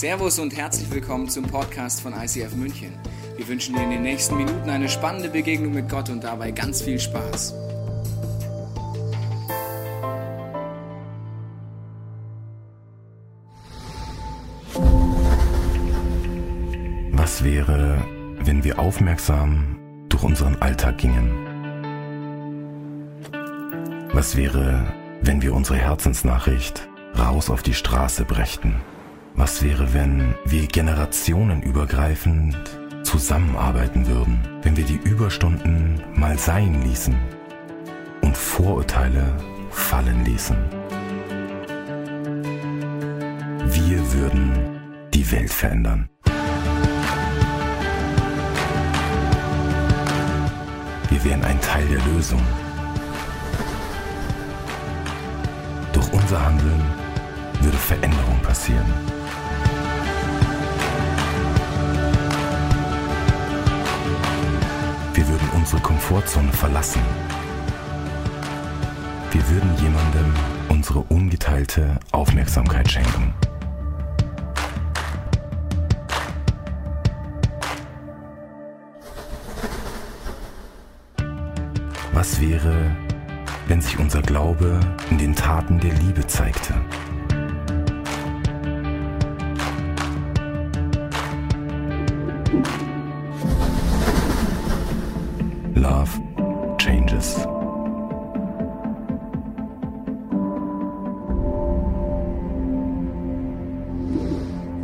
Servus und herzlich willkommen zum Podcast von ICF München. Wir wünschen dir in den nächsten Minuten eine spannende Begegnung mit Gott und dabei ganz viel Spaß. Was wäre, wenn wir aufmerksam durch unseren Alltag gingen? Was wäre, wenn wir unsere Herzensnachricht raus auf die Straße brächten? Was wäre, wenn wir generationenübergreifend zusammenarbeiten würden, wenn wir die Überstunden mal sein ließen und Vorurteile fallen ließen? Wir würden die Welt verändern. Wir wären ein Teil der Lösung. Durch unser Handeln würde Veränderung passieren. Unsere Komfortzone verlassen. Wir würden jemandem unsere ungeteilte Aufmerksamkeit schenken. Was wäre, wenn sich unser Glaube in den Taten der Liebe zeigte? Love changes.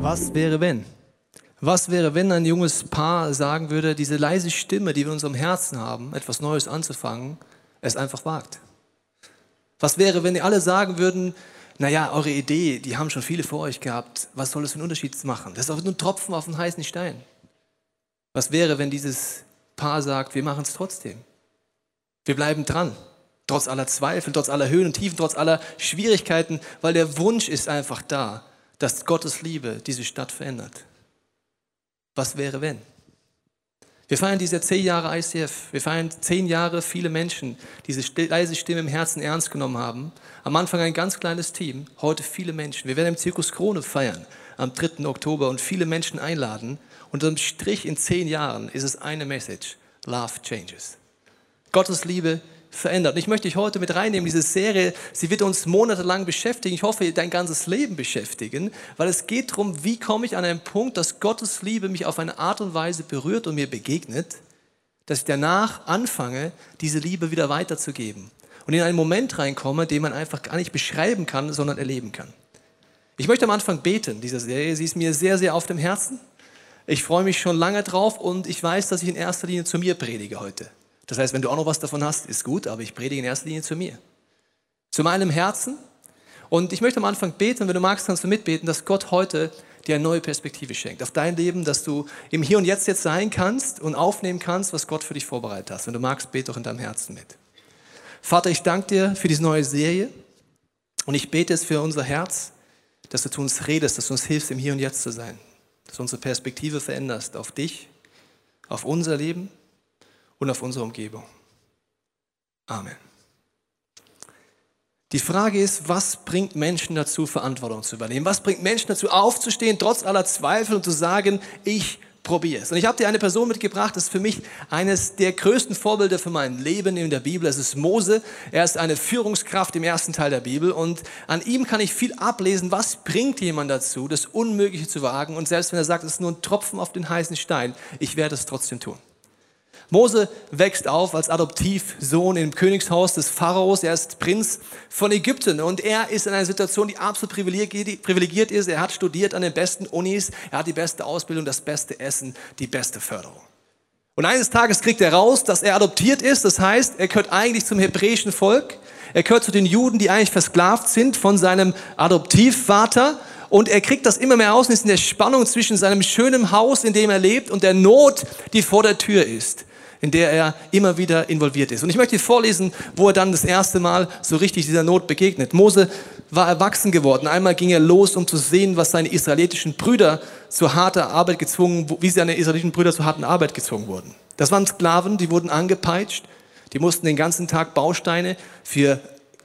Was wäre, wenn? Was wäre, wenn ein junges Paar sagen würde, diese leise Stimme, die wir in unserem Herzen haben, etwas Neues anzufangen, es einfach wagt? Was wäre, wenn ihr alle sagen würden, naja, eure Idee, die haben schon viele vor euch gehabt, was soll das für einen Unterschied machen? Das ist auch nur ein Tropfen auf einen heißen Stein. Was wäre, wenn dieses Paar sagt, wir machen es trotzdem? Wir bleiben dran, trotz aller Zweifel, trotz aller Höhen und Tiefen, trotz aller Schwierigkeiten, weil der Wunsch ist einfach da, dass Gottes Liebe diese Stadt verändert. Was wäre, wenn? Wir feiern diese zehn Jahre ICF. Wir feiern zehn Jahre viele Menschen, die diese leise Stimme im Herzen ernst genommen haben. Am Anfang ein ganz kleines Team, heute viele Menschen. Wir werden im Zirkus Krone feiern am 3. Oktober und viele Menschen einladen. Und am Strich in zehn Jahren ist es eine Message. Love changes. Gottes Liebe verändert. Und ich möchte dich heute mit reinnehmen, diese Serie, sie wird uns monatelang beschäftigen. Ich hoffe, dein ganzes Leben beschäftigen, weil es geht darum, wie komme ich an einen Punkt, dass Gottes Liebe mich auf eine Art und Weise berührt und mir begegnet, dass ich danach anfange, diese Liebe wieder weiterzugeben. Und in einen Moment reinkomme, den man einfach gar nicht beschreiben kann, sondern erleben kann. Ich möchte am Anfang beten, dieser Serie. Sie ist mir sehr, sehr auf dem Herzen. Ich freue mich schon lange drauf und ich weiß, dass ich in erster Linie zu mir predige heute. Das heißt, wenn du auch noch was davon hast, ist gut, aber ich predige in erster Linie zu mir. Zu meinem Herzen. Und ich möchte am Anfang beten, wenn du magst, kannst du mitbeten, dass Gott heute dir eine neue Perspektive schenkt auf dein Leben, dass du im Hier und Jetzt jetzt sein kannst und aufnehmen kannst, was Gott für dich vorbereitet hat. Wenn du magst, bete doch in deinem Herzen mit. Vater, ich danke dir für diese neue Serie und ich bete es für unser Herz, dass du zu uns redest, dass du uns hilfst, im Hier und Jetzt zu sein, dass du unsere Perspektive veränderst auf dich, auf unser Leben und auf unsere Umgebung. Amen. Die Frage ist, was bringt Menschen dazu, Verantwortung zu übernehmen? Was bringt Menschen dazu, aufzustehen, trotz aller Zweifel und zu sagen, ich probiere es. Und ich habe dir eine Person mitgebracht, das ist für mich eines der größten Vorbilder für mein Leben in der Bibel. Es ist Mose. Er ist eine Führungskraft im ersten Teil der Bibel und an ihm kann ich viel ablesen, was bringt jemand dazu, das Unmögliche zu wagen. Und selbst wenn er sagt, es ist nur ein Tropfen auf den heißen Stein, ich werde es trotzdem tun. Mose wächst auf als Adoptivsohn im Königshaus des Pharaos. Er ist Prinz von Ägypten und er ist in einer Situation, die absolut privilegiert ist. Er hat studiert an den besten Unis, er hat die beste Ausbildung, das beste Essen, die beste Förderung. Und eines Tages kriegt er raus, dass er adoptiert ist. Das heißt, er gehört eigentlich zum hebräischen Volk. Er gehört zu den Juden, die eigentlich versklavt sind von seinem Adoptivvater. Und er kriegt das immer mehr aus und ist in der Spannung zwischen seinem schönen Haus, in dem er lebt, und der Not, die vor der Tür ist in der er immer wieder involviert ist. Und ich möchte vorlesen, wo er dann das erste Mal so richtig dieser Not begegnet. Mose war erwachsen geworden. Einmal ging er los, um zu sehen, was seine israelitischen Brüder zu harter Arbeit gezwungen, wie seine israelitischen Brüder zu harten Arbeit gezwungen wurden. Das waren Sklaven, die wurden angepeitscht. Die mussten den ganzen Tag Bausteine für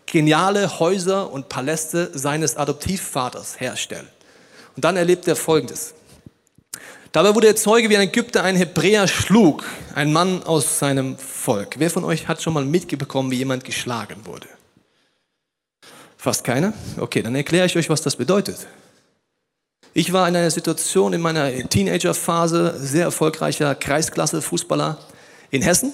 geniale Häuser und Paläste seines Adoptivvaters herstellen. Und dann erlebt er Folgendes. Dabei wurde er Zeuge, wie ein Ägypter einen Hebräer schlug, ein Mann aus seinem Volk. Wer von euch hat schon mal mitbekommen, wie jemand geschlagen wurde? Fast keiner? Okay, dann erkläre ich euch, was das bedeutet. Ich war in einer Situation in meiner Teenagerphase, sehr erfolgreicher Kreisklasse-Fußballer in Hessen.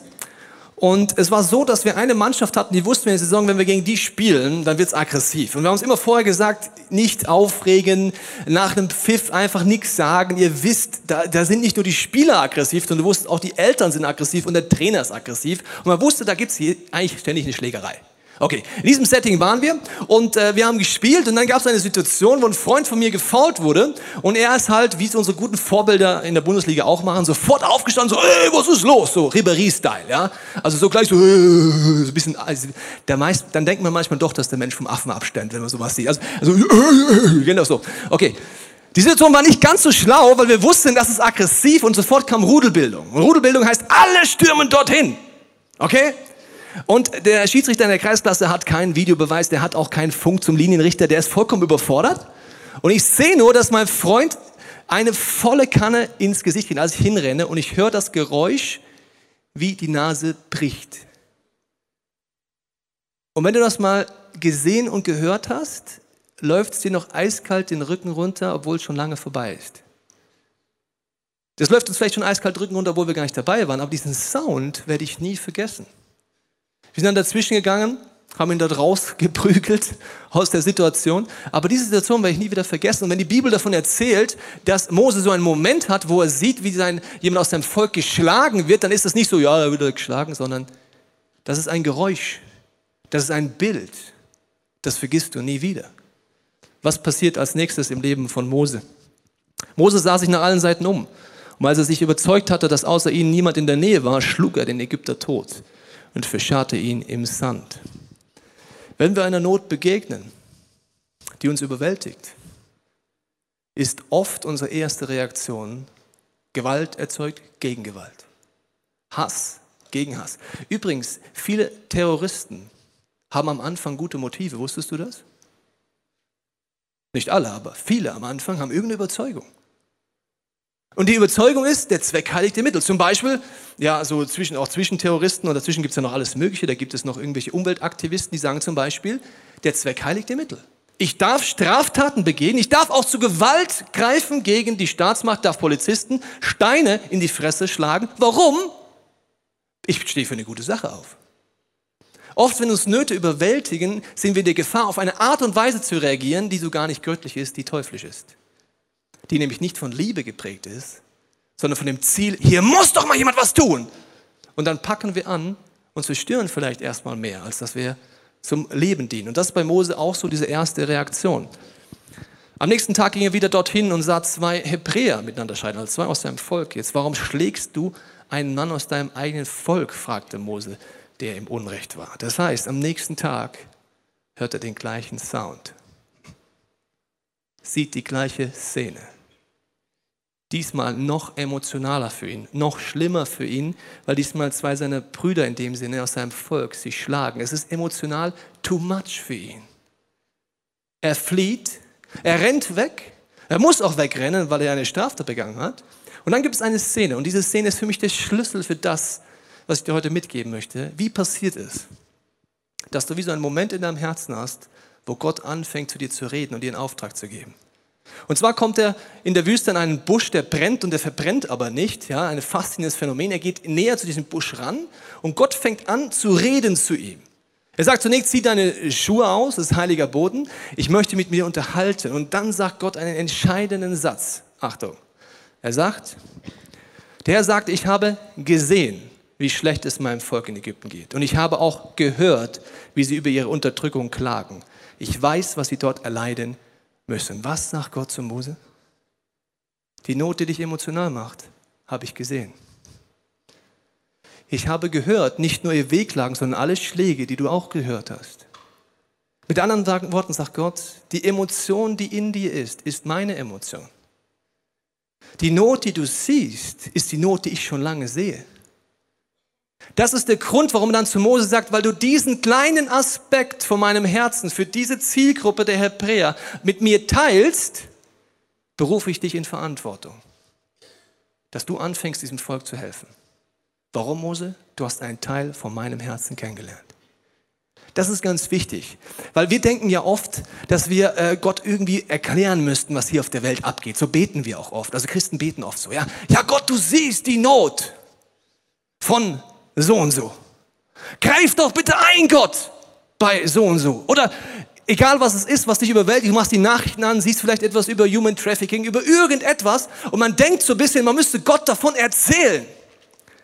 Und es war so, dass wir eine Mannschaft hatten, die wussten, in der Saison, wenn wir gegen die spielen, dann wird's aggressiv. Und wir haben uns immer vorher gesagt, nicht aufregen, nach einem Pfiff einfach nichts sagen. Ihr wisst, da, da sind nicht nur die Spieler aggressiv, sondern du wusstest, auch die Eltern sind aggressiv und der Trainer ist aggressiv. Und man wusste, da gibt's hier eigentlich ständig eine Schlägerei. Okay, in diesem Setting waren wir und äh, wir haben gespielt und dann gab es eine Situation, wo ein Freund von mir gefault wurde und er ist halt, wie es unsere guten Vorbilder in der Bundesliga auch machen, sofort aufgestanden, so, ey, was ist los? So, Ribéry-Style, ja. Also so gleich so, äh, so ein bisschen, also, der meist, dann denkt man manchmal doch, dass der Mensch vom Affen abstammt, wenn man sowas sieht. Also, also äh, genau so. Okay. Die Situation war nicht ganz so schlau, weil wir wussten, das ist aggressiv und sofort kam Rudelbildung. Und Rudelbildung heißt, alle stürmen dorthin. Okay? Und der Schiedsrichter in der Kreisklasse hat keinen Videobeweis, der hat auch keinen Funk zum Linienrichter, der ist vollkommen überfordert. Und ich sehe nur, dass mein Freund eine volle Kanne ins Gesicht kriegt, als ich hinrenne und ich höre das Geräusch, wie die Nase bricht. Und wenn du das mal gesehen und gehört hast, läuft es dir noch eiskalt den Rücken runter, obwohl es schon lange vorbei ist. Das läuft uns vielleicht schon eiskalt den Rücken runter, obwohl wir gar nicht dabei waren, aber diesen Sound werde ich nie vergessen. Wir sind dann dazwischen gegangen, haben ihn dort rausgeprügelt aus der Situation. Aber diese Situation werde ich nie wieder vergessen. Und wenn die Bibel davon erzählt, dass Mose so einen Moment hat, wo er sieht, wie sein, jemand aus seinem Volk geschlagen wird, dann ist das nicht so, ja, er wird geschlagen, sondern das ist ein Geräusch. Das ist ein Bild. Das vergisst du nie wieder. Was passiert als nächstes im Leben von Mose? Mose sah sich nach allen Seiten um. Und als er sich überzeugt hatte, dass außer ihnen niemand in der Nähe war, schlug er den Ägypter tot und verscharrte ihn im Sand. Wenn wir einer Not begegnen, die uns überwältigt, ist oft unsere erste Reaktion, Gewalt erzeugt Gegengewalt. Hass gegen Hass. Übrigens, viele Terroristen haben am Anfang gute Motive. Wusstest du das? Nicht alle, aber viele am Anfang haben irgendeine Überzeugung. Und die Überzeugung ist, der Zweck heiligt die Mittel. Zum Beispiel, ja, so zwischen, auch zwischen Terroristen und dazwischen gibt es ja noch alles Mögliche. Da gibt es noch irgendwelche Umweltaktivisten, die sagen zum Beispiel, der Zweck heiligt die Mittel. Ich darf Straftaten begehen, ich darf auch zu Gewalt greifen gegen die Staatsmacht, darf Polizisten Steine in die Fresse schlagen. Warum? Ich stehe für eine gute Sache auf. Oft, wenn uns Nöte überwältigen, sind wir der Gefahr, auf eine Art und Weise zu reagieren, die so gar nicht göttlich ist, die teuflisch ist die nämlich nicht von Liebe geprägt ist, sondern von dem Ziel, hier muss doch mal jemand was tun. Und dann packen wir an und zerstören vielleicht erstmal mehr, als dass wir zum Leben dienen. Und das ist bei Mose auch so diese erste Reaktion. Am nächsten Tag ging er wieder dorthin und sah zwei Hebräer miteinander scheiden, also zwei aus seinem Volk. Jetzt, warum schlägst du einen Mann aus deinem eigenen Volk? fragte Mose, der im Unrecht war. Das heißt, am nächsten Tag hört er den gleichen Sound, sieht die gleiche Szene diesmal noch emotionaler für ihn, noch schlimmer für ihn, weil diesmal zwei seiner Brüder in dem Sinne aus seinem Volk sich schlagen. Es ist emotional too much für ihn. Er flieht, er rennt weg, er muss auch wegrennen, weil er eine Straftat begangen hat. Und dann gibt es eine Szene und diese Szene ist für mich der Schlüssel für das, was ich dir heute mitgeben möchte. Wie passiert es, dass du wie so einen Moment in deinem Herzen hast, wo Gott anfängt zu dir zu reden und dir einen Auftrag zu geben? Und zwar kommt er in der Wüste an einen Busch, der brennt und der verbrennt aber nicht. Ja, ein faszinierendes Phänomen. Er geht näher zu diesem Busch ran und Gott fängt an zu reden zu ihm. Er sagt zunächst, zieh deine Schuhe aus, das ist heiliger Boden. Ich möchte mit mir unterhalten. Und dann sagt Gott einen entscheidenden Satz. Achtung. Er sagt, der Herr sagt, ich habe gesehen, wie schlecht es meinem Volk in Ägypten geht. Und ich habe auch gehört, wie sie über ihre Unterdrückung klagen. Ich weiß, was sie dort erleiden müssen. Was sagt Gott zu Mose? Die Not, die dich emotional macht, habe ich gesehen. Ich habe gehört, nicht nur ihr Wehklagen, sondern alle Schläge, die du auch gehört hast. Mit anderen Worten sagt Gott, die Emotion, die in dir ist, ist meine Emotion. Die Not, die du siehst, ist die Not, die ich schon lange sehe. Das ist der Grund, warum dann zu Mose sagt, weil du diesen kleinen Aspekt von meinem Herzen für diese Zielgruppe der Hebräer mit mir teilst, berufe ich dich in Verantwortung, dass du anfängst, diesem Volk zu helfen. Warum, Mose? Du hast einen Teil von meinem Herzen kennengelernt. Das ist ganz wichtig, weil wir denken ja oft, dass wir äh, Gott irgendwie erklären müssten, was hier auf der Welt abgeht. So beten wir auch oft. Also Christen beten oft so, ja. Ja, Gott, du siehst die Not von so und so. Greif doch bitte ein, Gott, bei so und so. Oder egal was es ist, was dich überwältigt, du machst die Nachrichten an, siehst vielleicht etwas über Human Trafficking, über irgendetwas und man denkt so ein bisschen, man müsste Gott davon erzählen.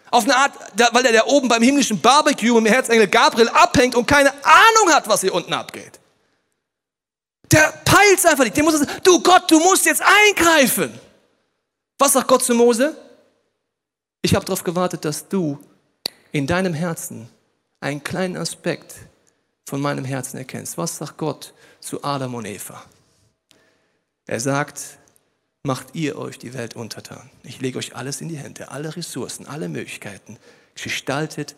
Auf eine Art, weil er da oben beim himmlischen Barbecue im Herzengel Gabriel abhängt und keine Ahnung hat, was hier unten abgeht. Der peilt einfach nicht. Der muss sagen, du Gott, du musst jetzt eingreifen. Was sagt Gott zu Mose? Ich habe darauf gewartet, dass du in deinem Herzen einen kleinen Aspekt von meinem Herzen erkennst. Was sagt Gott zu Adam und Eva? Er sagt, macht ihr euch die Welt untertan. Ich lege euch alles in die Hände, alle Ressourcen, alle Möglichkeiten. Gestaltet,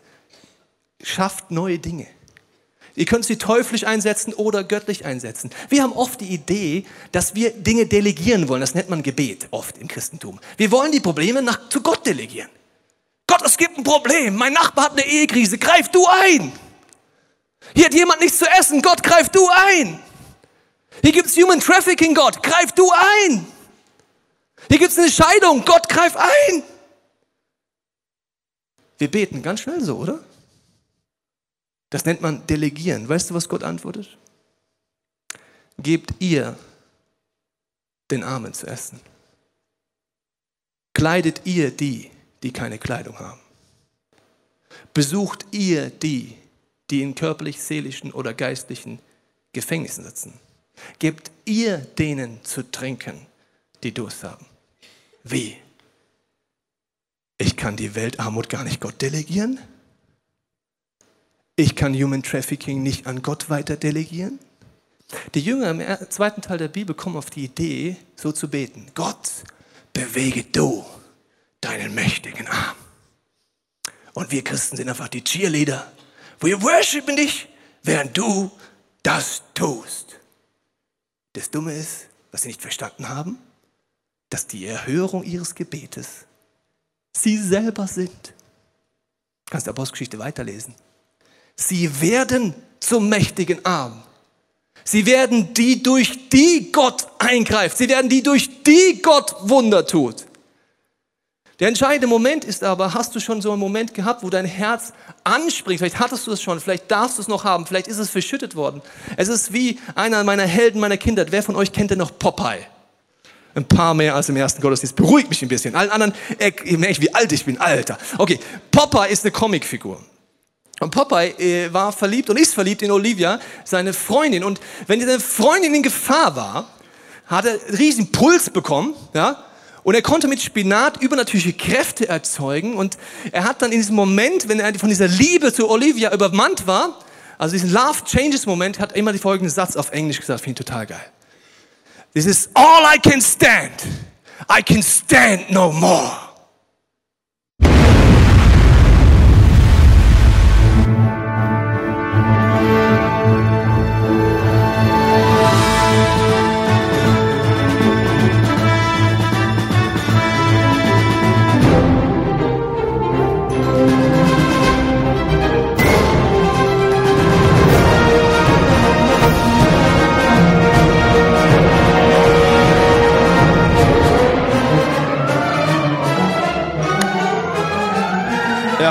schafft neue Dinge. Ihr könnt sie teuflisch einsetzen oder göttlich einsetzen. Wir haben oft die Idee, dass wir Dinge delegieren wollen. Das nennt man Gebet oft im Christentum. Wir wollen die Probleme nach, zu Gott delegieren. Gott, es gibt ein Problem. Mein Nachbar hat eine Ehekrise. Greif du ein. Hier hat jemand nichts zu essen. Gott, greif du ein. Hier gibt es Human Trafficking. Gott, greif du ein. Hier gibt es eine Scheidung. Gott, greif ein. Wir beten ganz schnell so, oder? Das nennt man Delegieren. Weißt du, was Gott antwortet? Gebt ihr den Armen zu essen. Kleidet ihr die, die keine Kleidung haben. Besucht ihr die, die in körperlich, seelischen oder geistlichen Gefängnissen sitzen. Gebt ihr denen zu trinken, die Durst haben. Wie? Ich kann die Weltarmut gar nicht Gott delegieren? Ich kann Human Trafficking nicht an Gott weiter delegieren? Die Jünger im zweiten Teil der Bibel kommen auf die Idee, so zu beten. Gott, bewege du deinen mächtigen Arm. Und wir Christen sind einfach die Cheerleader. Wir worshipen dich, während du das tust. Das Dumme ist, was sie nicht verstanden haben, dass die Erhörung ihres Gebetes sie selber sind. Du kannst Apostelgeschichte weiterlesen. Sie werden zum mächtigen Arm. Sie werden die, durch die Gott eingreift. Sie werden die, durch die Gott Wunder tut. Der entscheidende Moment ist aber, hast du schon so einen Moment gehabt, wo dein Herz anspringt? Vielleicht hattest du es schon, vielleicht darfst du es noch haben, vielleicht ist es verschüttet worden. Es ist wie einer meiner Helden meiner Kinder. Wer von euch kennt denn noch Popeye? Ein paar mehr als im ersten Gottesdienst. Beruhigt mich ein bisschen. Allen anderen, ich merke, wie alt ich bin. Alter. Okay, Popeye ist eine Comicfigur. Und Popeye äh, war verliebt und ist verliebt in Olivia, seine Freundin. Und wenn seine Freundin in Gefahr war, hat er einen riesen Puls bekommen, ja, und er konnte mit Spinat übernatürliche Kräfte erzeugen. Und er hat dann in diesem Moment, wenn er von dieser Liebe zu Olivia übermannt war, also diesen Love Changes Moment, hat er immer den folgenden Satz auf Englisch gesagt, finde ich total geil. This is all I can stand. I can stand no more.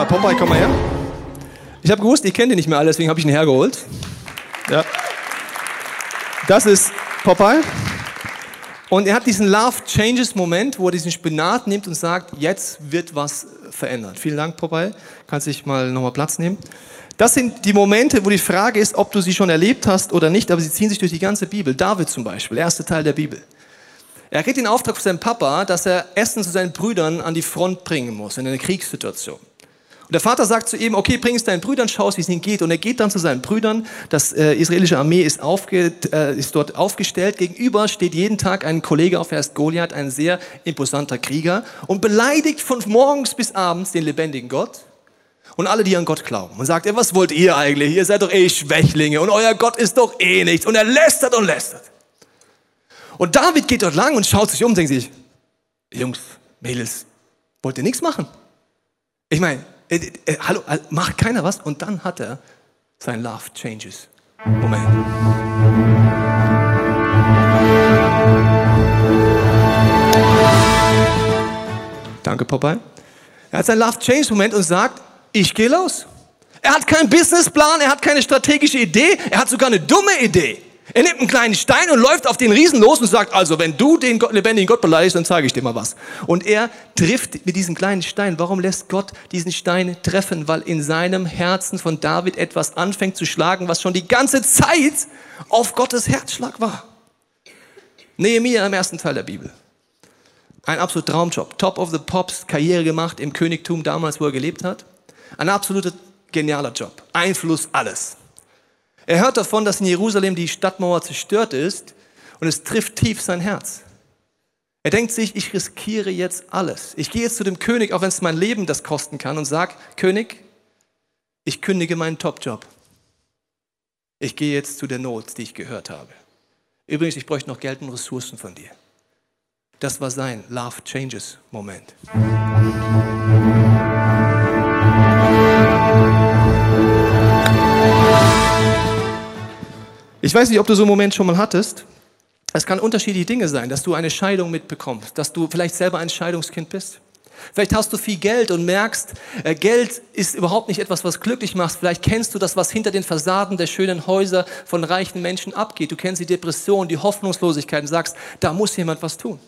Ja, Popeye, komm mal her. Ich habe gewusst, ihr kennt ihn nicht mehr alle, deswegen habe ich ihn hergeholt. Ja. Das ist Popeye. Und er hat diesen Love Changes Moment, wo er diesen Spinat nimmt und sagt, jetzt wird was verändert. Vielen Dank, Popeye. Kannst dich mal nochmal Platz nehmen. Das sind die Momente, wo die Frage ist, ob du sie schon erlebt hast oder nicht, aber sie ziehen sich durch die ganze Bibel. David zum Beispiel, erster Teil der Bibel. Er kriegt den Auftrag von seinem Papa, dass er Essen zu seinen Brüdern an die Front bringen muss, in eine Kriegssituation. Und der Vater sagt zu ihm, okay, bring es deinen Brüdern, schau, wie es ihnen geht. Und er geht dann zu seinen Brüdern. Das äh, israelische Armee ist, aufge, äh, ist dort aufgestellt. Gegenüber steht jeden Tag ein Kollege auf, er ist Goliath, ein sehr imposanter Krieger und beleidigt von morgens bis abends den lebendigen Gott und alle, die an Gott glauben. Und sagt er, was wollt ihr eigentlich? Ihr seid doch eh Schwächlinge und euer Gott ist doch eh nichts. Und er lästert und lästert. Und David geht dort lang und schaut sich um und denkt sich, Jungs, Mädels, wollt ihr nichts machen? Ich meine, äh, äh, hallo, äh, macht keiner was? Und dann hat er sein Love Changes. Moment. Danke, Popeye. Er hat sein Love Change Moment und sagt, ich gehe los. Er hat keinen Businessplan, er hat keine strategische Idee, er hat sogar eine dumme Idee. Er nimmt einen kleinen Stein und läuft auf den Riesen los und sagt, also wenn du den Gott, lebendigen Gott beleidigst, dann zeige ich dir mal was. Und er trifft mit diesem kleinen Stein. Warum lässt Gott diesen Stein treffen? Weil in seinem Herzen von David etwas anfängt zu schlagen, was schon die ganze Zeit auf Gottes Herzschlag war. Nehemiah im ersten Teil der Bibel. Ein absoluter Traumjob. Top of the Pops, Karriere gemacht im Königtum damals, wo er gelebt hat. Ein absoluter genialer Job. Einfluss, alles. Er hört davon, dass in Jerusalem die Stadtmauer zerstört ist und es trifft tief sein Herz. Er denkt sich, ich riskiere jetzt alles. Ich gehe jetzt zu dem König, auch wenn es mein Leben das kosten kann, und sage, König, ich kündige meinen Topjob. Ich gehe jetzt zu der Not, die ich gehört habe. Übrigens, ich bräuchte noch Geld und Ressourcen von dir. Das war sein Love Changes Moment. Ich weiß nicht, ob du so einen Moment schon mal hattest. Es kann unterschiedliche Dinge sein, dass du eine Scheidung mitbekommst, dass du vielleicht selber ein Scheidungskind bist. Vielleicht hast du viel Geld und merkst, äh, Geld ist überhaupt nicht etwas, was glücklich macht. Vielleicht kennst du das, was hinter den Fassaden der schönen Häuser von reichen Menschen abgeht. Du kennst die Depression, die Hoffnungslosigkeit und sagst, da muss jemand was tun.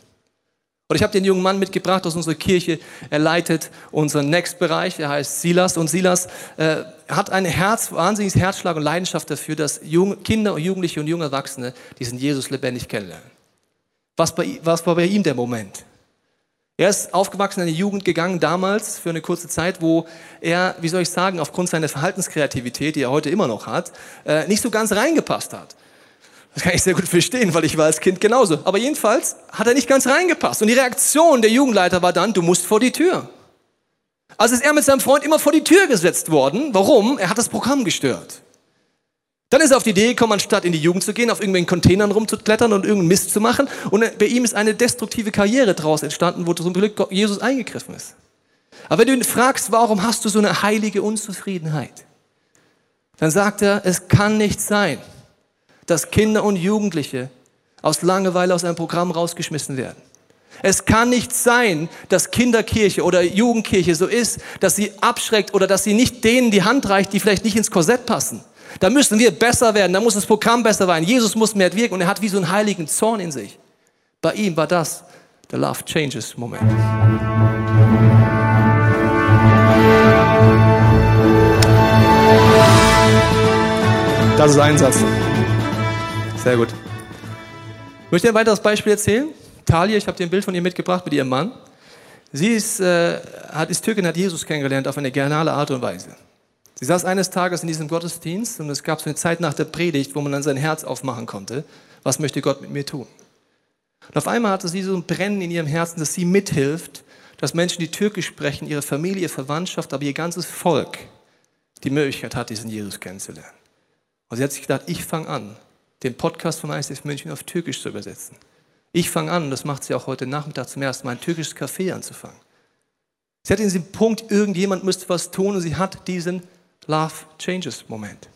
Und ich habe den jungen Mann mitgebracht aus unserer Kirche. Er leitet unseren Next-Bereich. Er heißt Silas. Und Silas äh, hat ein Herz, wahnsinniges Herzschlag und Leidenschaft dafür, dass junge, Kinder und Jugendliche und junge Erwachsene diesen Jesus lebendig kennenlernen. Was, bei, was war bei ihm der Moment? Er ist aufgewachsen in eine Jugend gegangen, damals für eine kurze Zeit, wo er, wie soll ich sagen, aufgrund seiner Verhaltenskreativität, die er heute immer noch hat, äh, nicht so ganz reingepasst hat. Das kann ich sehr gut verstehen, weil ich war als Kind genauso. Aber jedenfalls hat er nicht ganz reingepasst. Und die Reaktion der Jugendleiter war dann, du musst vor die Tür. Also ist er mit seinem Freund immer vor die Tür gesetzt worden. Warum? Er hat das Programm gestört. Dann ist er auf die Idee gekommen, anstatt in die Jugend zu gehen, auf irgendwelchen Containern rumzuklettern und irgendeinen Mist zu machen. Und bei ihm ist eine destruktive Karriere daraus entstanden, wo zum Glück Jesus eingegriffen ist. Aber wenn du ihn fragst, warum hast du so eine heilige Unzufriedenheit? Dann sagt er, es kann nicht sein, dass Kinder und Jugendliche aus Langeweile aus einem Programm rausgeschmissen werden. Es kann nicht sein, dass Kinderkirche oder Jugendkirche so ist, dass sie abschreckt oder dass sie nicht denen die Hand reicht, die vielleicht nicht ins Korsett passen. Da müssen wir besser werden, da muss das Programm besser werden. Jesus muss mehr wirken und er hat wie so einen heiligen Zorn in sich. Bei ihm war das der Love Changes Moment. Das ist ein Satz. Sehr gut. Ich möchte ein weiteres Beispiel erzählen. Talia, ich habe dir ein Bild von ihr mitgebracht mit ihrem Mann. Sie ist, äh, hat, ist Türkin, hat Jesus kennengelernt auf eine geniale Art und Weise. Sie saß eines Tages in diesem Gottesdienst und es gab so eine Zeit nach der Predigt, wo man dann sein Herz aufmachen konnte. Was möchte Gott mit mir tun? Und auf einmal hatte sie so ein Brennen in ihrem Herzen, dass sie mithilft, dass Menschen, die Türkisch sprechen, ihre Familie, ihre Verwandtschaft, aber ihr ganzes Volk die Möglichkeit hat, diesen Jesus kennenzulernen. Und sie hat sich gedacht, ich fange an, den Podcast von ICF München auf Türkisch zu übersetzen. Ich fange an, und das macht sie auch heute Nachmittag zum ersten Mal, ein türkisches Café anzufangen. Sie hat in diesem Punkt, irgendjemand müsste was tun und sie hat diesen Love Changes Moment.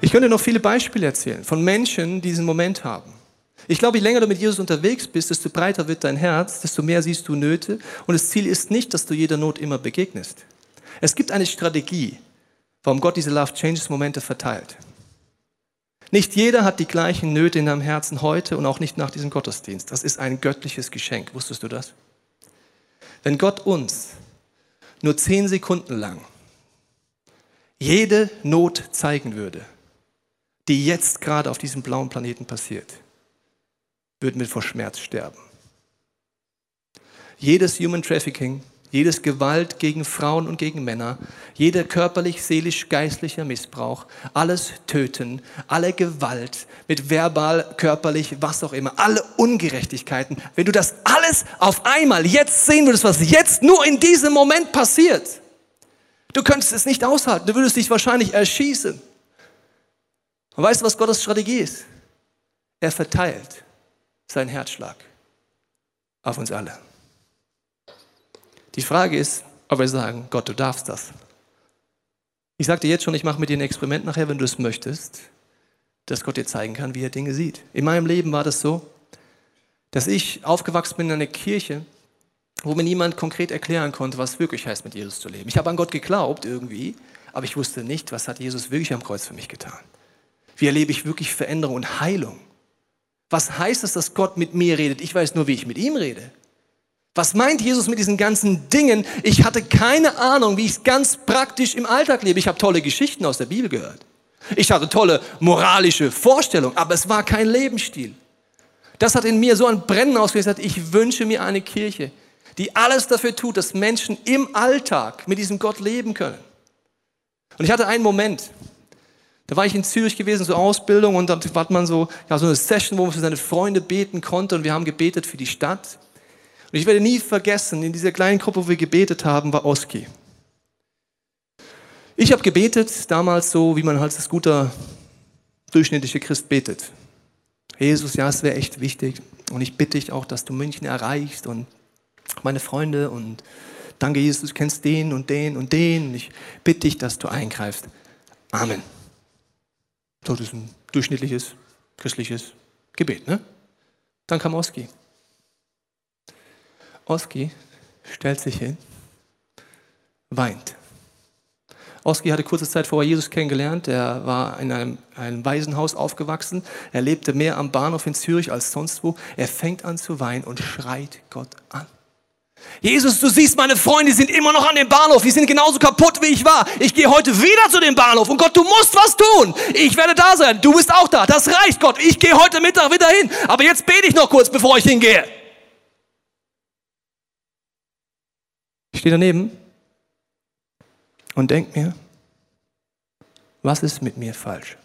Ich könnte noch viele Beispiele erzählen von Menschen, die diesen Moment haben. Ich glaube, je länger du mit Jesus unterwegs bist, desto breiter wird dein Herz, desto mehr siehst du Nöte. Und das Ziel ist nicht, dass du jeder Not immer begegnest. Es gibt eine Strategie, warum Gott diese Love Changes Momente verteilt. Nicht jeder hat die gleichen Nöte in deinem Herzen heute und auch nicht nach diesem Gottesdienst. Das ist ein göttliches Geschenk. Wusstest du das? Wenn Gott uns nur zehn Sekunden lang jede Not zeigen würde, die jetzt gerade auf diesem blauen Planeten passiert, würden wir vor Schmerz sterben. Jedes Human Trafficking, jedes Gewalt gegen Frauen und gegen Männer, jeder körperlich, seelisch, geistlicher Missbrauch, alles Töten, alle Gewalt, mit verbal, körperlich, was auch immer, alle Ungerechtigkeiten, wenn du das alles auf einmal jetzt sehen würdest, was jetzt nur in diesem Moment passiert, Du könntest es nicht aushalten. Du würdest dich wahrscheinlich erschießen. Und weißt du, was Gottes Strategie ist? Er verteilt seinen Herzschlag auf uns alle. Die Frage ist, ob wir sagen, Gott, du darfst das. Ich sagte jetzt schon, ich mache mit dir ein Experiment nachher, wenn du es möchtest, dass Gott dir zeigen kann, wie er Dinge sieht. In meinem Leben war das so, dass ich aufgewachsen bin in einer Kirche, wo mir niemand konkret erklären konnte, was wirklich heißt, mit Jesus zu leben. Ich habe an Gott geglaubt irgendwie, aber ich wusste nicht, was hat Jesus wirklich am Kreuz für mich getan. Wie erlebe ich wirklich Veränderung und Heilung? Was heißt es, dass Gott mit mir redet? Ich weiß nur, wie ich mit ihm rede. Was meint Jesus mit diesen ganzen Dingen? Ich hatte keine Ahnung, wie ich es ganz praktisch im Alltag lebe. Ich habe tolle Geschichten aus der Bibel gehört. Ich hatte tolle moralische Vorstellungen, aber es war kein Lebensstil. Das hat in mir so ein Brennen ausgelöst. Ich wünsche mir eine Kirche, die alles dafür tut, dass Menschen im Alltag mit diesem Gott leben können. Und ich hatte einen Moment, da war ich in Zürich gewesen, so Ausbildung, und dann hat man so, ja, so eine Session, wo man für seine Freunde beten konnte, und wir haben gebetet für die Stadt. Und ich werde nie vergessen, in dieser kleinen Gruppe, wo wir gebetet haben, war Oski. Ich habe gebetet, damals so, wie man halt als guter, durchschnittlicher Christ betet. Jesus, ja, es wäre echt wichtig. Und ich bitte dich auch, dass du München erreichst und meine Freunde und danke Jesus, du kennst den und den und den. Und ich bitte dich, dass du eingreifst. Amen. Das ist ein durchschnittliches christliches Gebet. Ne? Dann kam Oski. Oski stellt sich hin, weint. Oski hatte kurze Zeit vorher Jesus kennengelernt. Er war in einem, einem Waisenhaus aufgewachsen. Er lebte mehr am Bahnhof in Zürich als sonst wo. Er fängt an zu weinen und schreit Gott an. Jesus, du siehst, meine Freunde sind immer noch an dem Bahnhof. Die sind genauso kaputt, wie ich war. Ich gehe heute wieder zu dem Bahnhof. Und Gott, du musst was tun. Ich werde da sein. Du bist auch da. Das reicht, Gott. Ich gehe heute Mittag wieder hin. Aber jetzt bete ich noch kurz, bevor ich hingehe. Ich stehe daneben und denke mir, was ist mit mir falsch?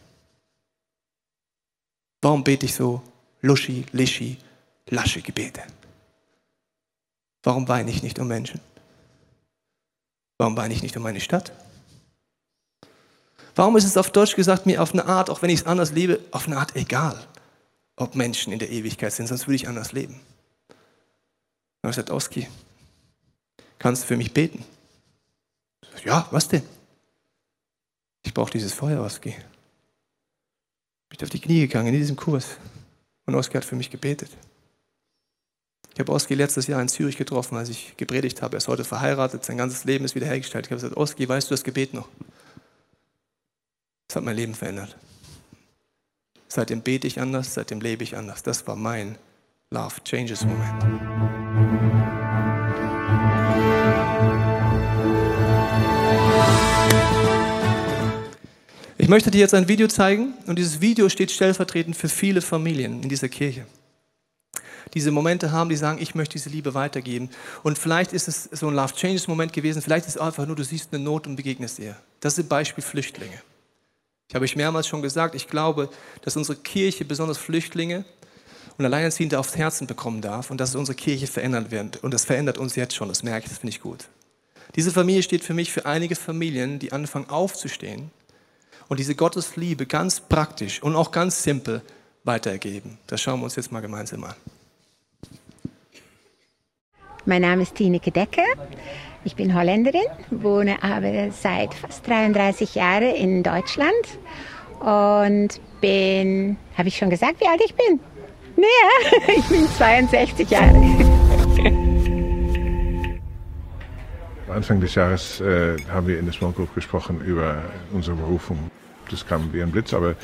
Warum bete ich so luschi, lischi, lasche Gebete? Warum weine ich nicht um Menschen? Warum weine ich nicht um meine Stadt? Warum ist es auf Deutsch gesagt mir auf eine Art, auch wenn ich es anders lebe, auf eine Art egal, ob Menschen in der Ewigkeit sind, sonst würde ich anders leben? Ich sagte, Oski, kannst du für mich beten? Ja, was denn? Ich brauche dieses Feuer, Oski. Ich bin auf die Knie gegangen in diesem Kurs und Oski hat für mich gebetet. Ich habe Oski letztes Jahr in Zürich getroffen, als ich gepredigt habe. Er ist heute verheiratet, sein ganzes Leben ist wiederhergestellt. Ich habe gesagt, Oski, weißt du das Gebet noch? Das hat mein Leben verändert. Seitdem bete ich anders, seitdem lebe ich anders. Das war mein Love Changes Moment. Ich möchte dir jetzt ein Video zeigen und dieses Video steht stellvertretend für viele Familien in dieser Kirche. Diese Momente haben, die sagen, ich möchte diese Liebe weitergeben. Und vielleicht ist es so ein Love Changes Moment gewesen, vielleicht ist es einfach nur, du siehst eine Not und begegnest ihr. Das ein Beispiel Flüchtlinge. Ich habe euch mehrmals schon gesagt, ich glaube, dass unsere Kirche besonders Flüchtlinge und Alleinerziehende aufs Herzen bekommen darf und dass unsere Kirche verändern wird. Und das verändert uns jetzt schon, das merke ich, das finde ich gut. Diese Familie steht für mich für einige Familien, die anfangen aufzustehen und diese Gottesliebe ganz praktisch und auch ganz simpel weitergeben. Das schauen wir uns jetzt mal gemeinsam an. Mein Name ist Tineke Decker. Ich bin Holländerin, wohne aber seit fast 33 Jahren in Deutschland und bin, habe ich schon gesagt, wie alt ich bin? Naja, ich bin 62 Jahre. Anfang des Jahres äh, haben wir in der Small Group gesprochen über unsere Berufung. Das kam wie ein Blitz, aber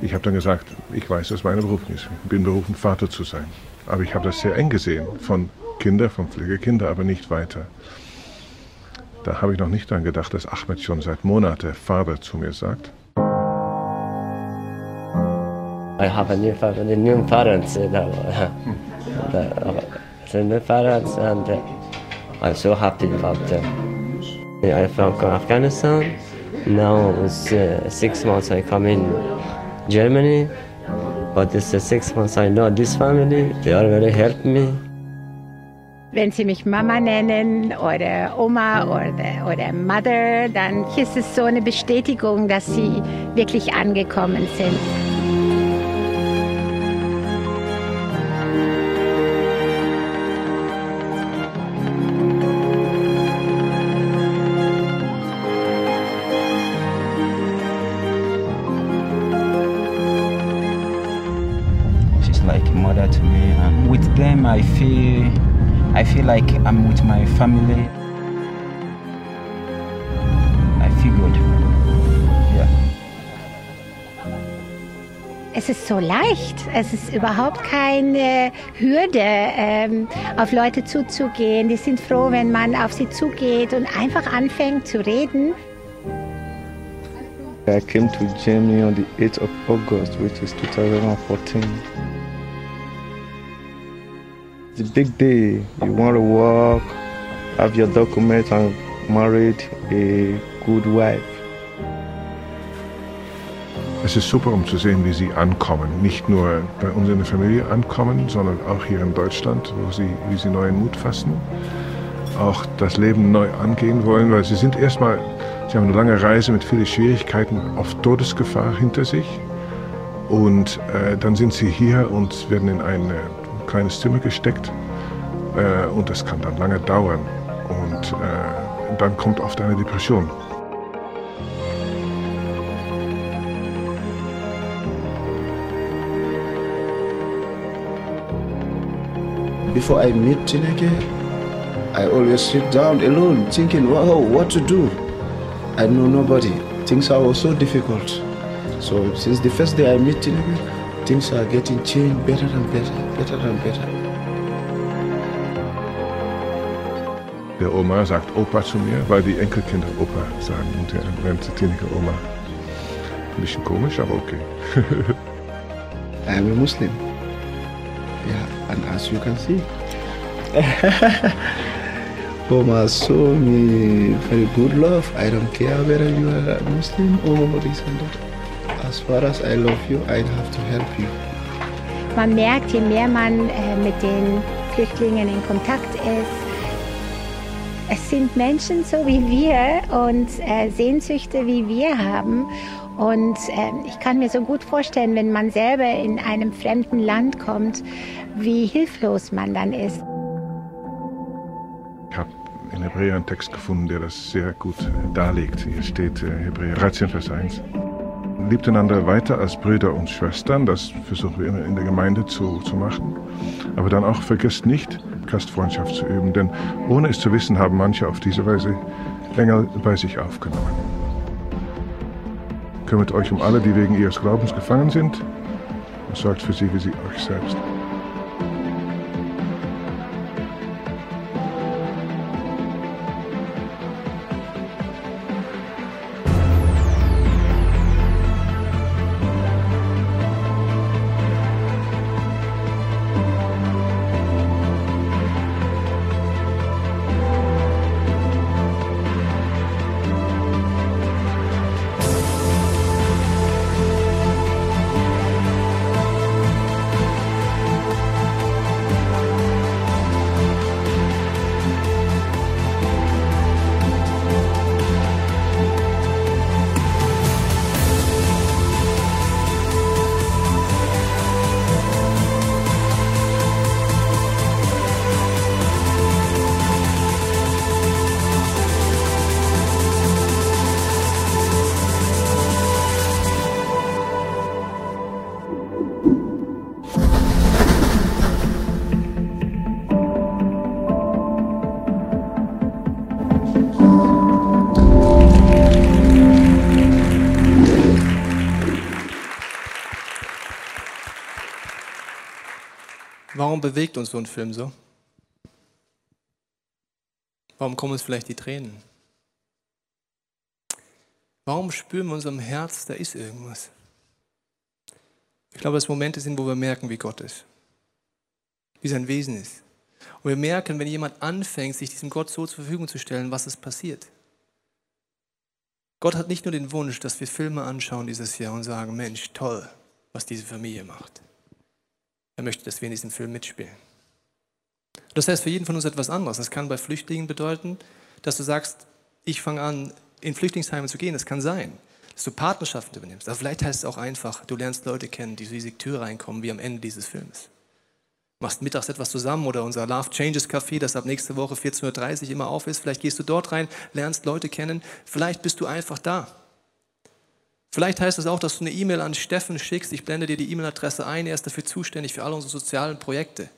ich habe dann gesagt, ich weiß, was meine Berufung ist. Ich bin berufen, Vater zu sein. Aber ich habe das sehr eng gesehen, von Kinder, von Pflegekinder, aber nicht weiter. Da habe ich noch nicht daran gedacht, dass Ahmed schon seit Monaten Vater zu mir sagt. I have a new, family, new parents. Uh, the, the new parents, and I'm so happy about them. I'm from Afghanistan. Now it's uh, six months I come in Germany, but this uh, six months I know this family. They are very help me. Wenn sie mich Mama nennen oder Oma oder, oder Mother, dann ist es so eine Bestätigung, dass sie wirklich angekommen sind. She's like mother to me, and with them, I feel, I feel like I'm with my family. I feel good. Yeah. Es ist so leicht. Es ist überhaupt keine Hürde, ähm, auf Leute zuzugehen. Die sind froh, wenn man auf sie zugeht und einfach anfängt zu reden. I came to Germany on the 8th of August, which is 2014. It's a big day. You want to work, have your documents, and married a good wife. Es ist super, um zu sehen, wie sie ankommen. Nicht nur bei uns in der Familie ankommen, sondern auch hier in Deutschland, wo sie, wie sie neuen Mut fassen, auch das Leben neu angehen wollen, weil sie sind erstmal, sie haben eine lange Reise mit vielen Schwierigkeiten, auf Todesgefahr hinter sich. Und äh, dann sind sie hier und werden in ein kleines Zimmer gesteckt. Äh, und das kann dann lange dauern. Und äh, dann kommt oft eine Depression. Before I meet Tineke, I always sit down alone thinking, wow, what to do. I know nobody. Things are so difficult. So since the first day I meet Tineke, things are getting changed better and better, better and better. Der Oma sagt Opa zu mir, weil die Enkelkinder Opa sagen und er nennt Tineke Oma. Ein bisschen komisch, aber okay. I am a Muslim. Yeah, and as you can see, Oma show me very good love. I don't care whether you are a Muslim or this and that. As far as I love you, I have to help you. Man merkt, je mehr man äh, mit den Flüchtlingen in Kontakt ist, es sind Menschen so wie wir und äh, Sehnsüchte wie wir haben. Und äh, ich kann mir so gut vorstellen, wenn man selber in einem fremden Land kommt, wie hilflos man dann ist. Ich habe in Hebräer einen Text gefunden, der das sehr gut äh, darlegt. Hier steht Hebräer 13, Vers 1. Liebt einander weiter als Brüder und Schwestern, das versuchen wir immer in der Gemeinde zu, zu machen. Aber dann auch vergesst nicht, Gastfreundschaft zu üben, denn ohne es zu wissen, haben manche auf diese Weise Engel bei sich aufgenommen. Kümmert euch um alle, die wegen ihres Glaubens gefangen sind und sorgt für sie wie sie euch selbst. Warum bewegt uns so ein Film so? Warum kommen uns vielleicht die Tränen? Warum spüren wir in unserem Herz, da ist irgendwas? Ich glaube, dass Momente sind, wo wir merken, wie Gott ist, wie sein Wesen ist. Und wir merken, wenn jemand anfängt, sich diesem Gott so zur Verfügung zu stellen, was ist passiert. Gott hat nicht nur den Wunsch, dass wir Filme anschauen dieses Jahr und sagen, Mensch, toll, was diese Familie macht. Er möchte, dass wir in diesem Film mitspielen. Das heißt für jeden von uns etwas anderes. Das kann bei Flüchtlingen bedeuten, dass du sagst, ich fange an, in Flüchtlingsheime zu gehen. Das kann sein, dass du Partnerschaften übernimmst. Aber vielleicht heißt es auch einfach, du lernst Leute kennen, die durch diese Tür reinkommen, wie am Ende dieses Films. Machst mittags etwas zusammen oder unser Love Changes Café, das ab nächste Woche 14.30 Uhr immer auf ist. Vielleicht gehst du dort rein, lernst Leute kennen. Vielleicht bist du einfach da. Vielleicht heißt es auch, dass du eine E-Mail an Steffen schickst. Ich blende dir die E-Mail-Adresse ein. Er ist dafür zuständig für alle unsere sozialen Projekte.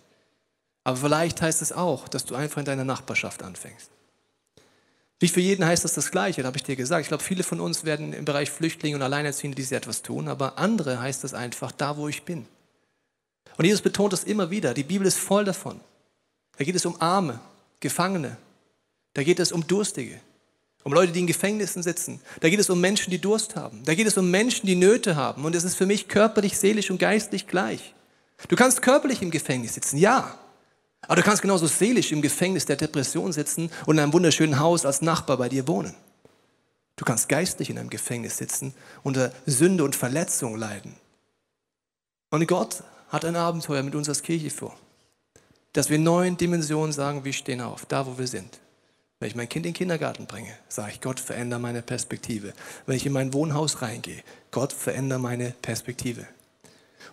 Aber vielleicht heißt es auch, dass du einfach in deiner Nachbarschaft anfängst. Wie für jeden heißt das das Gleiche, das habe ich dir gesagt. Ich glaube, viele von uns werden im Bereich Flüchtlinge und Alleinerziehende diese etwas tun, aber andere heißt es einfach, da wo ich bin. Und Jesus betont das immer wieder. Die Bibel ist voll davon. Da geht es um Arme, Gefangene. Da geht es um Durstige, um Leute, die in Gefängnissen sitzen. Da geht es um Menschen, die Durst haben. Da geht es um Menschen, die Nöte haben. Und es ist für mich körperlich, seelisch und geistlich gleich. Du kannst körperlich im Gefängnis sitzen, ja. Aber du kannst genauso seelisch im Gefängnis der Depression sitzen und in einem wunderschönen Haus als Nachbar bei dir wohnen. Du kannst geistlich in einem Gefängnis sitzen, unter Sünde und Verletzung leiden. Und Gott hat ein Abenteuer mit uns als Kirche vor. Dass wir neuen Dimensionen sagen, wir stehen auf, da wo wir sind. Wenn ich mein Kind in den Kindergarten bringe, sage ich, Gott, verändere meine Perspektive. Wenn ich in mein Wohnhaus reingehe, Gott, verändere meine Perspektive.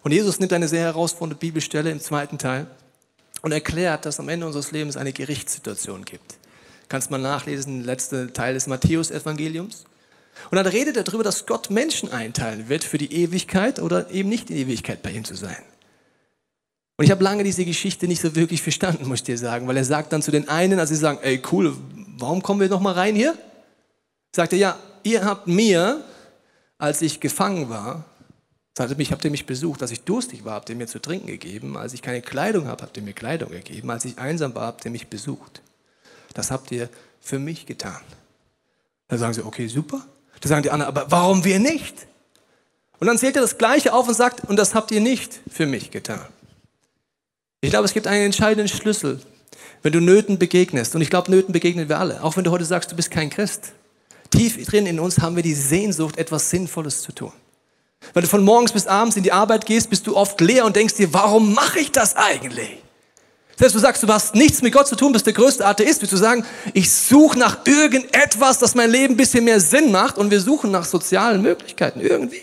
Und Jesus nimmt eine sehr herausfordernde Bibelstelle im zweiten Teil und erklärt, dass am Ende unseres Lebens eine Gerichtssituation gibt. Kannst mal nachlesen, der letzte Teil des Matthäus-Evangeliums. Und dann redet er darüber, dass Gott Menschen einteilen wird für die Ewigkeit oder eben nicht in Ewigkeit bei ihm zu sein. Und ich habe lange diese Geschichte nicht so wirklich verstanden, muss ich dir sagen, weil er sagt dann zu den einen, als sie sagen, ey cool, warum kommen wir noch mal rein hier? Sagt er, ja, ihr habt mir, als ich gefangen war, sagte mich, habt ihr mich besucht, als ich durstig war, habt ihr mir zu trinken gegeben, als ich keine Kleidung habe, habt ihr mir Kleidung gegeben, als ich einsam war, habt ihr mich besucht. Das habt ihr für mich getan. Dann sagen sie, okay, super. Dann sagen die anderen, aber warum wir nicht? Und dann zählt er das Gleiche auf und sagt, und das habt ihr nicht für mich getan. Ich glaube, es gibt einen entscheidenden Schlüssel, wenn du Nöten begegnest. Und ich glaube, Nöten begegnen wir alle. Auch wenn du heute sagst, du bist kein Christ. Tief drin in uns haben wir die Sehnsucht, etwas Sinnvolles zu tun. Wenn du von morgens bis abends in die Arbeit gehst, bist du oft leer und denkst dir, warum mache ich das eigentlich? Selbst du sagst, du hast nichts mit Gott zu tun, bist der größte Atheist, willst du sagen, ich suche nach irgendetwas, das mein Leben ein bisschen mehr Sinn macht und wir suchen nach sozialen Möglichkeiten irgendwie.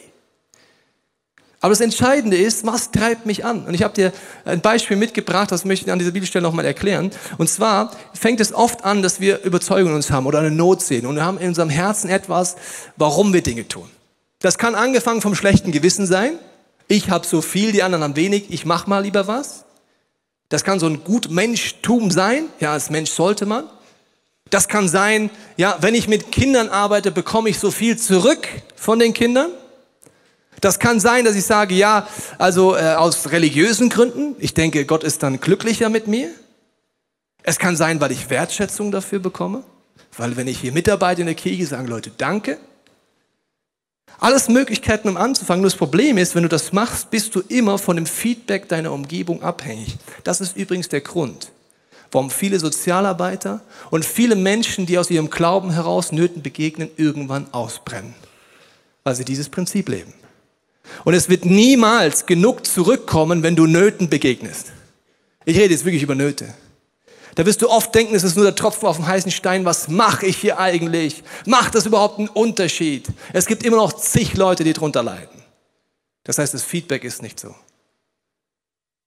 Aber das Entscheidende ist, was treibt mich an? Und ich habe dir ein Beispiel mitgebracht, das möchte ich an dieser Bibelstelle nochmal erklären. Und zwar fängt es oft an, dass wir Überzeugung in uns haben oder eine Not sehen. Und wir haben in unserem Herzen etwas, warum wir Dinge tun. Das kann angefangen vom schlechten Gewissen sein. Ich habe so viel, die anderen haben wenig, ich mache mal lieber was. Das kann so ein Gutmenschtum sein. Ja, als Mensch sollte man. Das kann sein, ja, wenn ich mit Kindern arbeite, bekomme ich so viel zurück von den Kindern. Das kann sein, dass ich sage, ja, also äh, aus religiösen Gründen. Ich denke, Gott ist dann glücklicher mit mir. Es kann sein, weil ich Wertschätzung dafür bekomme. Weil wenn ich hier mitarbeite in der Kirche, sagen Leute Danke. Alles Möglichkeiten, um anzufangen. Nur das Problem ist, wenn du das machst, bist du immer von dem Feedback deiner Umgebung abhängig. Das ist übrigens der Grund, warum viele Sozialarbeiter und viele Menschen, die aus ihrem Glauben heraus Nöten begegnen, irgendwann ausbrennen. Weil sie dieses Prinzip leben. Und es wird niemals genug zurückkommen, wenn du Nöten begegnest. Ich rede jetzt wirklich über Nöte. Da wirst du oft denken, es ist nur der Tropfen auf dem heißen Stein. Was mache ich hier eigentlich? Macht das überhaupt einen Unterschied? Es gibt immer noch zig Leute, die drunter leiden. Das heißt, das Feedback ist nicht so.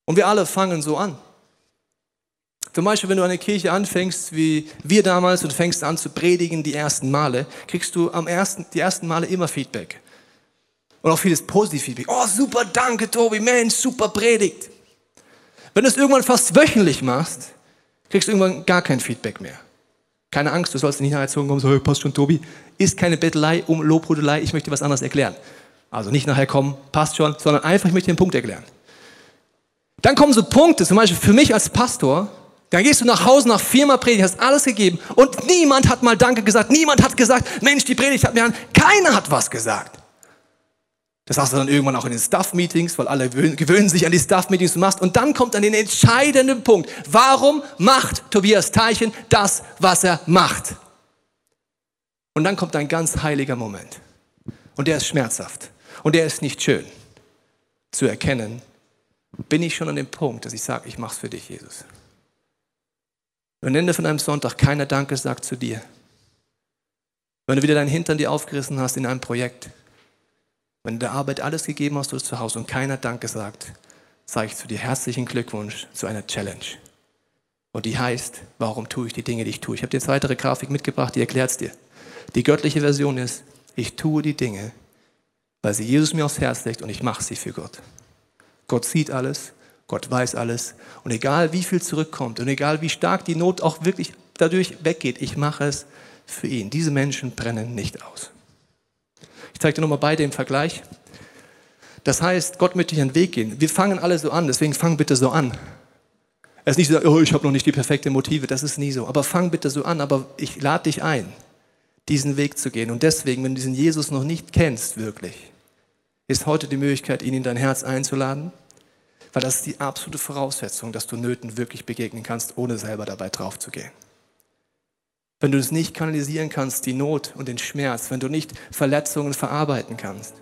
Und wir alle fangen so an. Zum Beispiel, wenn du eine Kirche anfängst, wie wir damals, und fängst an zu predigen die ersten Male, kriegst du am ersten, die ersten Male immer Feedback. Und auch vieles Positiv-Feedback. Oh, super, danke, Tobi, Mensch, super Predigt. Wenn du es irgendwann fast wöchentlich machst, kriegst du irgendwann gar kein Feedback mehr. Keine Angst, du sollst nicht nachher kommen sagen, hey, passt schon, Tobi. Ist keine Bettelei um Lobhudelei, ich möchte was anderes erklären. Also nicht nachher kommen, passt schon, sondern einfach, ich möchte einen Punkt erklären. Dann kommen so Punkte, zum Beispiel für mich als Pastor, dann gehst du nach Hause nach viermal Predigt, hast alles gegeben und niemand hat mal Danke gesagt, niemand hat gesagt, Mensch, die Predigt hat mir an, keiner hat was gesagt. Das sagst du dann irgendwann auch in den Staff-Meetings, weil alle gewöhnen sich an die Staff-Meetings du machst. Und dann kommt dann den entscheidenden Punkt. Warum macht Tobias Teilchen das, was er macht? Und dann kommt ein ganz heiliger Moment. Und der ist schmerzhaft. Und der ist nicht schön zu erkennen. Bin ich schon an dem Punkt, dass ich sage, ich mache es für dich, Jesus. Wenn am Ende von einem Sonntag keiner Danke sagt zu dir, wenn du wieder deinen Hintern dir aufgerissen hast in einem Projekt, wenn du der Arbeit alles gegeben hast, du zu Hause und keiner Danke sagt, sage ich zu dir herzlichen Glückwunsch zu einer Challenge. Und die heißt, warum tue ich die Dinge, die ich tue? Ich habe dir eine weitere Grafik mitgebracht, die erklärt es dir. Die göttliche Version ist, ich tue die Dinge, weil sie Jesus mir aufs Herz legt und ich mache sie für Gott. Gott sieht alles, Gott weiß alles und egal wie viel zurückkommt und egal wie stark die Not auch wirklich dadurch weggeht, ich mache es für ihn. Diese Menschen brennen nicht aus. Ich zeige dir nochmal beide im Vergleich. Das heißt, Gott möchte dich einen Weg gehen. Wir fangen alle so an, deswegen fang bitte so an. Es ist nicht so, oh, ich habe noch nicht die perfekten Motive, das ist nie so. Aber fang bitte so an, aber ich lade dich ein, diesen Weg zu gehen. Und deswegen, wenn du diesen Jesus noch nicht kennst, wirklich, ist heute die Möglichkeit, ihn in dein Herz einzuladen, weil das ist die absolute Voraussetzung, dass du Nöten wirklich begegnen kannst, ohne selber dabei drauf zu gehen. Wenn du es nicht kanalisieren kannst, die Not und den Schmerz, wenn du nicht Verletzungen verarbeiten kannst,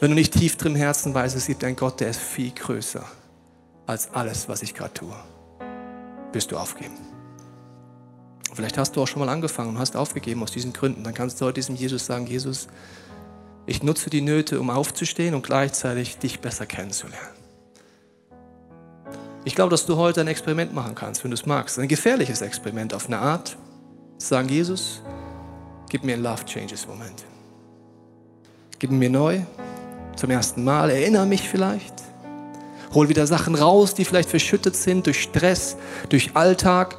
wenn du nicht tief drin im Herzen weißt, es gibt einen Gott, der ist viel größer als alles, was ich gerade tue, wirst du aufgeben. Vielleicht hast du auch schon mal angefangen und hast aufgegeben aus diesen Gründen. Dann kannst du heute diesem Jesus sagen, Jesus, ich nutze die Nöte, um aufzustehen und gleichzeitig dich besser kennenzulernen. Ich glaube, dass du heute ein Experiment machen kannst, wenn du es magst. Ein gefährliches Experiment auf eine Art. Sagen, Jesus, gib mir einen Love Changes Moment. Gib mir neu, zum ersten Mal, erinnere mich vielleicht. Hol wieder Sachen raus, die vielleicht verschüttet sind durch Stress, durch Alltag.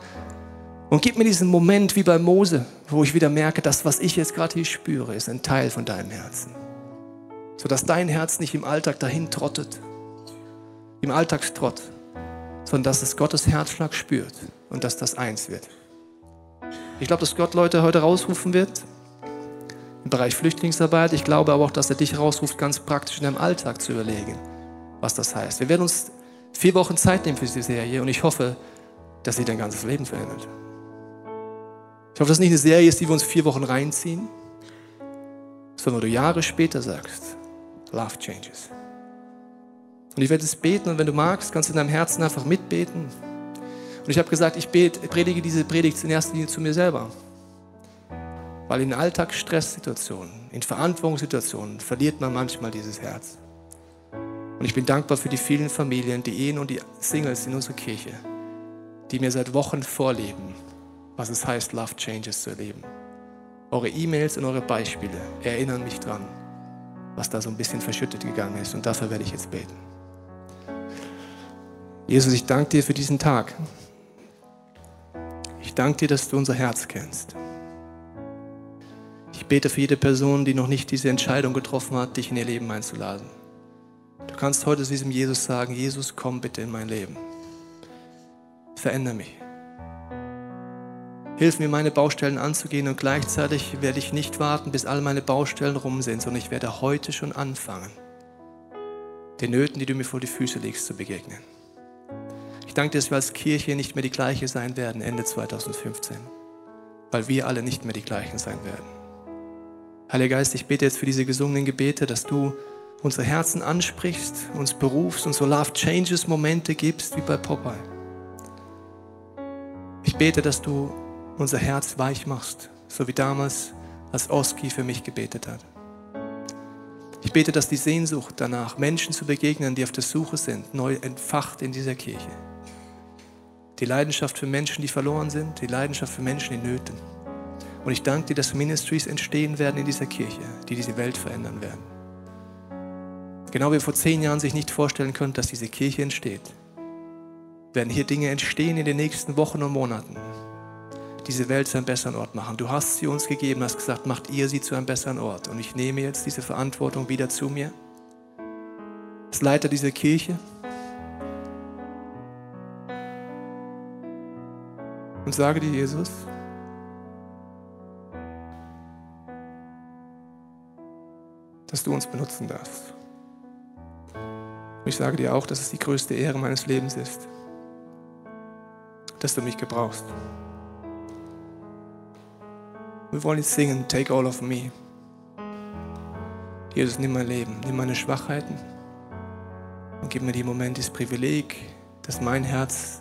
Und gib mir diesen Moment wie bei Mose, wo ich wieder merke, das, was ich jetzt gerade hier spüre, ist ein Teil von deinem Herzen. Sodass dein Herz nicht im Alltag dahin trottet, im Alltagstrott, sondern dass es Gottes Herzschlag spürt und dass das eins wird. Ich glaube, dass Gott Leute heute rausrufen wird im Bereich Flüchtlingsarbeit. Ich glaube aber auch, dass er dich rausruft, ganz praktisch in deinem Alltag zu überlegen, was das heißt. Wir werden uns vier Wochen Zeit nehmen für diese Serie und ich hoffe, dass sie dein ganzes Leben verändert. Ich hoffe, dass es nicht eine Serie ist, die wir uns vier Wochen reinziehen, sondern wo du Jahre später sagst, Love changes. Und ich werde es beten und wenn du magst, kannst du in deinem Herzen einfach mitbeten. Und ich habe gesagt, ich bete, predige diese Predigt in erster Linie zu mir selber. Weil in Alltagsstresssituationen, in Verantwortungssituationen verliert man manchmal dieses Herz. Und ich bin dankbar für die vielen Familien, die Ehen und die Singles in unserer Kirche, die mir seit Wochen vorleben, was es heißt, Love Changes zu erleben. Eure E-Mails und eure Beispiele erinnern mich dran, was da so ein bisschen verschüttet gegangen ist. Und dafür werde ich jetzt beten. Jesus, ich danke dir für diesen Tag. Ich danke dir, dass du unser Herz kennst. Ich bete für jede Person, die noch nicht diese Entscheidung getroffen hat, dich in ihr Leben einzuladen. Du kannst heute zu diesem Jesus sagen, Jesus, komm bitte in mein Leben. Verändere mich. Hilf mir, meine Baustellen anzugehen und gleichzeitig werde ich nicht warten, bis all meine Baustellen rum sind, sondern ich werde heute schon anfangen, den Nöten, die du mir vor die Füße legst, zu begegnen. Ich danke dir, dass wir als Kirche nicht mehr die gleiche sein werden Ende 2015, weil wir alle nicht mehr die gleichen sein werden. Heiliger Geist, ich bete jetzt für diese gesungenen Gebete, dass du unsere Herzen ansprichst, uns berufst und so Love Changes Momente gibst wie bei Popeye. Ich bete, dass du unser Herz weich machst, so wie damals, als Oski für mich gebetet hat. Ich bete, dass die Sehnsucht danach, Menschen zu begegnen, die auf der Suche sind, neu entfacht in dieser Kirche die Leidenschaft für Menschen, die verloren sind, die Leidenschaft für Menschen in Nöten. Und ich danke dir, dass Ministries entstehen werden in dieser Kirche, die diese Welt verändern werden. Genau wie vor zehn Jahren sich nicht vorstellen konnten, dass diese Kirche entsteht, werden hier Dinge entstehen in den nächsten Wochen und Monaten, diese Welt zu einem besseren Ort machen. Du hast sie uns gegeben, hast gesagt, macht ihr sie zu einem besseren Ort. Und ich nehme jetzt diese Verantwortung wieder zu mir. Als Leiter dieser Kirche, und sage dir, Jesus, dass du uns benutzen darfst. Ich sage dir auch, dass es die größte Ehre meines Lebens ist, dass du mich gebrauchst. Wir wollen jetzt singen, Take All of Me. Jesus, nimm mein Leben, nimm meine Schwachheiten und gib mir die Momente, das Privileg, dass mein Herz